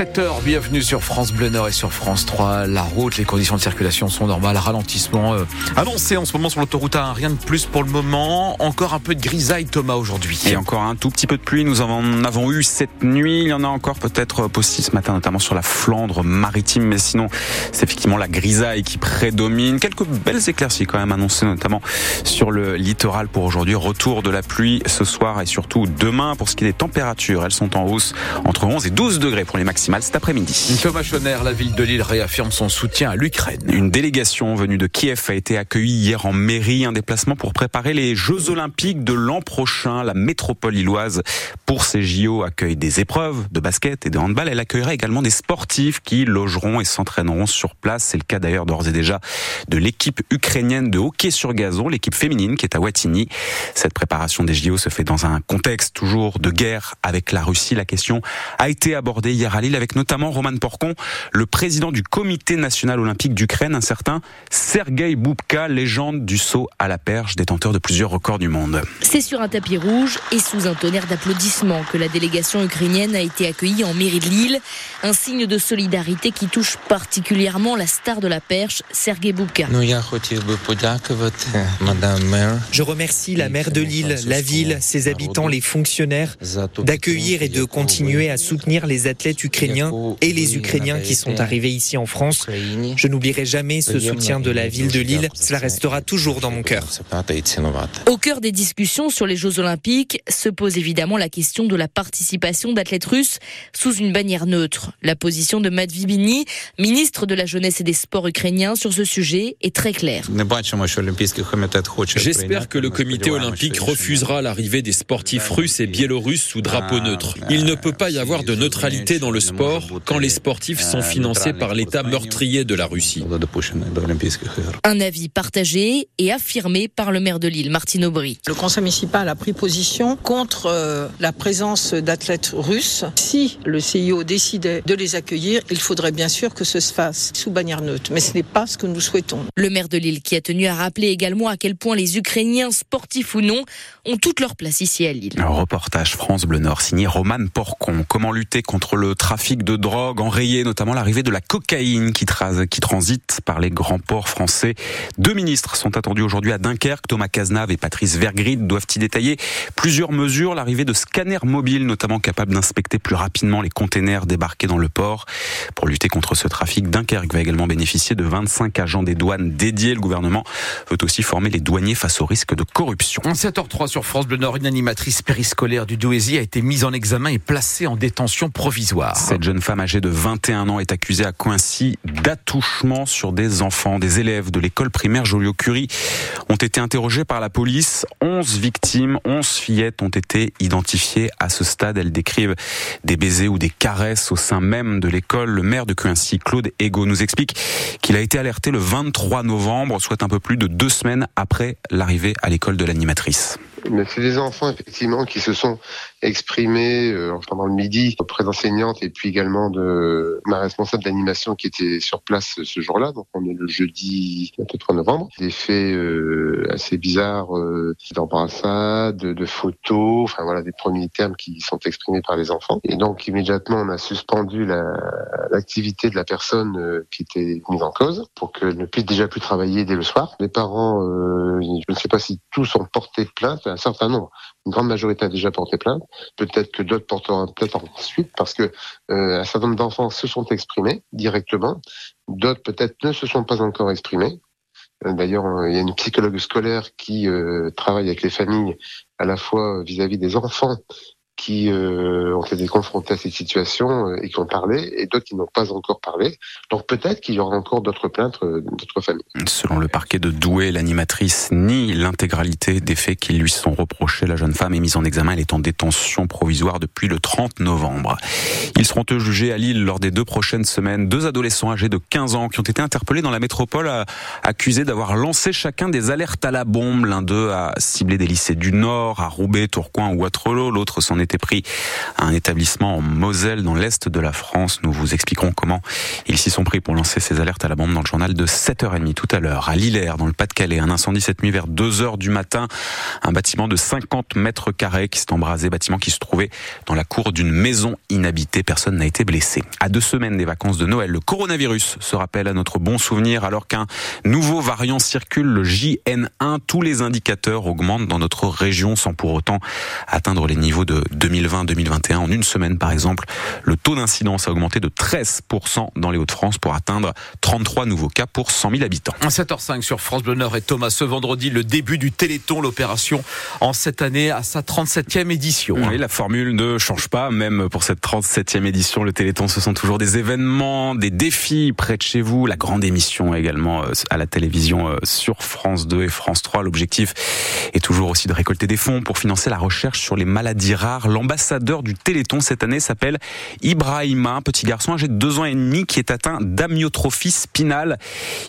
7h, bienvenue sur France Bleu Nord et sur France 3. La route, les conditions de circulation sont normales. Ralentissement euh, annoncé en ce moment sur l'autoroute A1. Rien de plus pour le moment. Encore un peu de grisaille, Thomas, aujourd'hui. Et encore un tout petit peu de pluie. Nous en avons eu cette nuit. Il y en a encore peut-être possible ce matin, notamment sur la Flandre maritime. Mais sinon, c'est effectivement la grisaille qui prédomine. Quelques belles éclaircies quand même annoncées, notamment sur le littoral pour aujourd'hui. Retour de la pluie ce soir et surtout demain. Pour ce qui est des températures, elles sont en hausse entre 11 et 12 degrés pour les maximales cet après-midi. Thomas Schoner, la ville de Lille réaffirme son soutien à l'Ukraine. Une délégation venue de Kiev a été accueillie hier en mairie, un déplacement pour préparer les Jeux Olympiques de l'an prochain. La métropole lilloise, pour ces JO, accueille des épreuves de basket et de handball. Elle accueillera également des sportifs qui logeront et s'entraîneront sur place. C'est le cas d'ailleurs d'ores et déjà de l'équipe ukrainienne de hockey sur gazon, l'équipe féminine qui est à Wattignies. Cette préparation des JO se fait dans un contexte toujours de guerre avec la Russie. La question a été abordée hier à Lille avec notamment Roman Porcon, le président du comité national olympique d'Ukraine, un certain Sergei Boubka, légende du saut à la perche, détenteur de plusieurs records du monde. C'est sur un tapis rouge et sous un tonnerre d'applaudissements que la délégation ukrainienne a été accueillie en mairie de Lille, un signe de solidarité qui touche particulièrement la star de la perche, Sergei Boubka. Je remercie la maire de Lille, la ville, ses habitants, les fonctionnaires d'accueillir et de continuer à soutenir les athlètes ukrainiens et les Ukrainiens qui sont arrivés ici en France. Je n'oublierai jamais ce soutien de la ville de Lille. Cela restera toujours dans mon cœur. Au cœur des discussions sur les Jeux Olympiques se pose évidemment la question de la participation d'athlètes russes sous une bannière neutre. La position de Matvey ministre de la Jeunesse et des Sports ukrainiens, sur ce sujet est très claire. J'espère que le comité olympique refusera l'arrivée des sportifs russes et biélorusses sous drapeau neutre. Il ne peut pas y avoir de neutralité dans le sport quand les sportifs sont financés par l'État meurtrier de la Russie. Un avis partagé et affirmé par le maire de Lille, Martine Aubry. Le conseil municipal a pris position contre euh, la présence d'athlètes russes. Si le CIO décidait de les accueillir, il faudrait bien sûr que ce se fasse sous bannière neutre. Mais ce n'est pas ce que nous souhaitons. Le maire de Lille qui a tenu à rappeler également à quel point les Ukrainiens, sportifs ou non, ont toute leur place ici à Lille. Un reportage France Bleu Nord signé Roman Porcon. Comment lutter contre le trafic de drogue, enrayer notamment l'arrivée de la cocaïne qui, qui transite par les grands ports français. Deux ministres sont attendus aujourd'hui à Dunkerque. Thomas Cazenave et Patrice Vergrid doivent y détailler plusieurs mesures. L'arrivée de scanners mobiles, notamment capables d'inspecter plus rapidement les containers débarqués dans le port. Pour lutter contre ce trafic, Dunkerque va également bénéficier de 25 agents des douanes dédiés. Le gouvernement veut aussi former les douaniers face au risque de corruption. 7h03 sur France Bleu Nord, une animatrice périscolaire du Douaisis a été mise en examen et placée en détention provisoire. Cette jeune femme âgée de 21 ans est accusée à Coincy d'attouchement sur des enfants. Des élèves de l'école primaire Joliot-Curie ont été interrogés par la police. 11 victimes, 11 fillettes ont été identifiées à ce stade. Elles décrivent des baisers ou des caresses au sein même de l'école. Le maire de Coincy, Claude Ego, nous explique qu'il a été alerté le 23 novembre, soit un peu plus de deux semaines après l'arrivée à l'école de l'animatrice. Mais c'est des enfants effectivement qui se sont exprimés euh, pendant le midi auprès d'enseignantes et puis également de ma responsable d'animation qui était sur place ce jour-là. Donc on est le jeudi 23 novembre. Des faits euh, assez bizarres euh, d'embrassades, de, photos, enfin voilà des premiers termes qui sont exprimés par les enfants. Et donc immédiatement on a suspendu l'activité de la personne euh, qui était mise en cause pour qu'elle ne puisse déjà plus travailler dès le soir. Les parents, euh, je ne sais pas si tous ont porté plainte un certain nombre. Une grande majorité a déjà porté plainte. Peut-être que d'autres porteront peut-être ensuite parce que euh, un certain nombre d'enfants se sont exprimés directement. D'autres peut-être ne se sont pas encore exprimés. Euh, d'ailleurs, il y a une psychologue scolaire qui euh, travaille avec les familles à la fois vis-à-vis -vis des enfants qui euh, ont été confrontés à cette situation euh, et qui ont parlé, et d'autres qui n'ont pas encore parlé. Donc peut-être qu'il y aura encore d'autres plaintes euh, d'autres familles. Selon le parquet de Douai, l'animatrice nie l'intégralité des faits qui lui sont reprochés. La jeune femme est mise en examen, elle est en détention provisoire depuis le 30 novembre. Ils seront eux jugés à Lille lors des deux prochaines semaines. Deux adolescents âgés de 15 ans qui ont été interpellés dans la métropole, accusés d'avoir lancé chacun des alertes à la bombe. L'un d'eux a ciblé des lycées du Nord, à Roubaix, Tourcoing ou Waterloo. L'autre s'en est été pris à un établissement en Moselle, dans l'est de la France. Nous vous expliquerons comment ils s'y sont pris pour lancer ces alertes à la bombe dans le journal de 7h30 tout à l'heure. À Lillers, dans le Pas-de-Calais, un incendie cette nuit vers 2h du matin. Un bâtiment de 50 mètres carrés qui s'est embrasé, bâtiment qui se trouvait dans la cour d'une maison inhabitée. Personne n'a été blessé. À deux semaines des vacances de Noël, le coronavirus se rappelle à notre bon souvenir alors qu'un nouveau variant circule, le JN1. Tous les indicateurs augmentent dans notre région sans pour autant atteindre les niveaux de 2020-2021. En une semaine, par exemple, le taux d'incidence a augmenté de 13% dans les Hauts-de-France pour atteindre 33 nouveaux cas pour 100 000 habitants. 7h05 sur France Bleu Nord et Thomas, ce vendredi, le début du Téléthon, l'opération en cette année à sa 37e édition. Oui, la formule ne change pas, même pour cette 37e édition. Le Téléthon, ce sont toujours des événements, des défis près de chez vous, la grande émission également euh, à la télévision euh, sur France 2 et France 3. L'objectif est toujours aussi de récolter des fonds pour financer la recherche sur les maladies rares. L'ambassadeur du Téléthon cette année s'appelle Ibrahima, un petit garçon âgé de deux ans et demi qui est atteint d'amyotrophie spinale.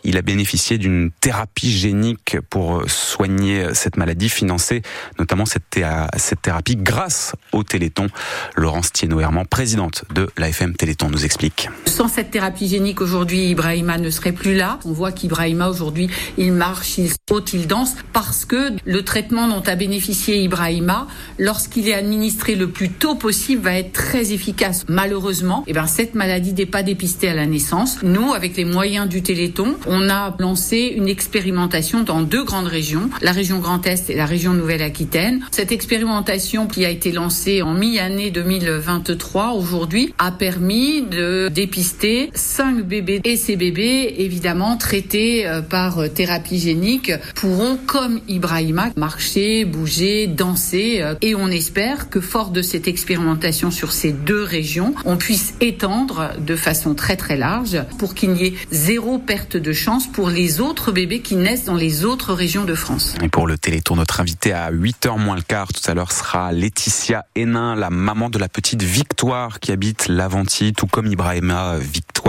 Il a bénéficié d'une thérapie génique pour soigner cette maladie, financer notamment cette, cette thérapie grâce au Téléthon. Laurence Thienot-Herman, présidente de l'AFM Téléthon, nous explique. Sans cette thérapie génique aujourd'hui, Ibrahima ne serait plus là. On voit qu'Ibrahima aujourd'hui, il marche, il saute, il danse parce que le traitement dont a bénéficié Ibrahima, lorsqu'il est administré le plus tôt possible, va être très efficace. Malheureusement, eh ben, cette maladie n'est pas dépistée à la naissance. Nous, avec les moyens du Téléthon, on a lancé une expérimentation dans deux grandes régions, la région Grand Est et la région Nouvelle-Aquitaine. Cette expérimentation qui a été lancée en mi-année 2023 aujourd'hui a permis de dépister cinq bébés et ces bébés, évidemment traités euh, par euh, thérapie génique, pourront, comme Ibrahima, marcher, bouger, danser. Euh, et on espère que, fort de cette expérimentation sur ces deux régions, on puisse étendre de façon très très large pour qu'il n'y ait zéro perte de chance pour les autres bébés qui naissent dans les autres régions de France. Et pour le Télétour, notre invité à 8h moins le quart tout à l'heure sera Laetitia Hénin, la maman de la petite Victoire qui habite l'Aventie, tout comme Ibrahima Victoire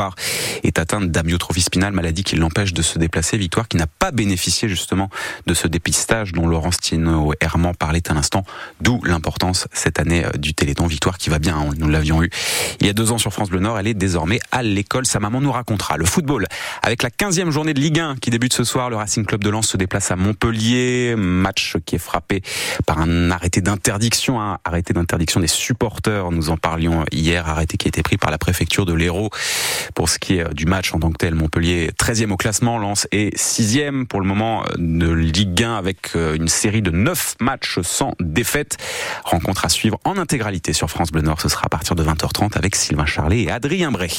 est atteinte d'amyotrophie spinale, maladie qui l'empêche de se déplacer. Victoire qui n'a pas bénéficié justement de ce dépistage dont Laurence Tino Herman parlait à l'instant, d'où l'importance cette année euh, du Téléthon. Victoire qui va bien, hein, nous l'avions eu il y a deux ans sur France Bleu Nord, elle est désormais à l'école. Sa maman nous racontera le football avec la 15e journée de Ligue 1 qui débute ce soir. Le Racing Club de Lens se déplace à Montpellier, match qui est frappé par un arrêté d'interdiction, un arrêté d'interdiction des supporters. Nous en parlions hier, arrêté qui a été pris par la préfecture de l'Hérault pour ce qui est du match en tant que tel. Montpellier 13e au classement, Lens est 6e pour le moment de Ligue 1 avec euh, une série de 9 matchs sans défaite. Rencontre à suivre en intégralité sur France Bleu Nord. Ce sera à partir de 20h30 avec Sylvain Charlet et Adrien Bray.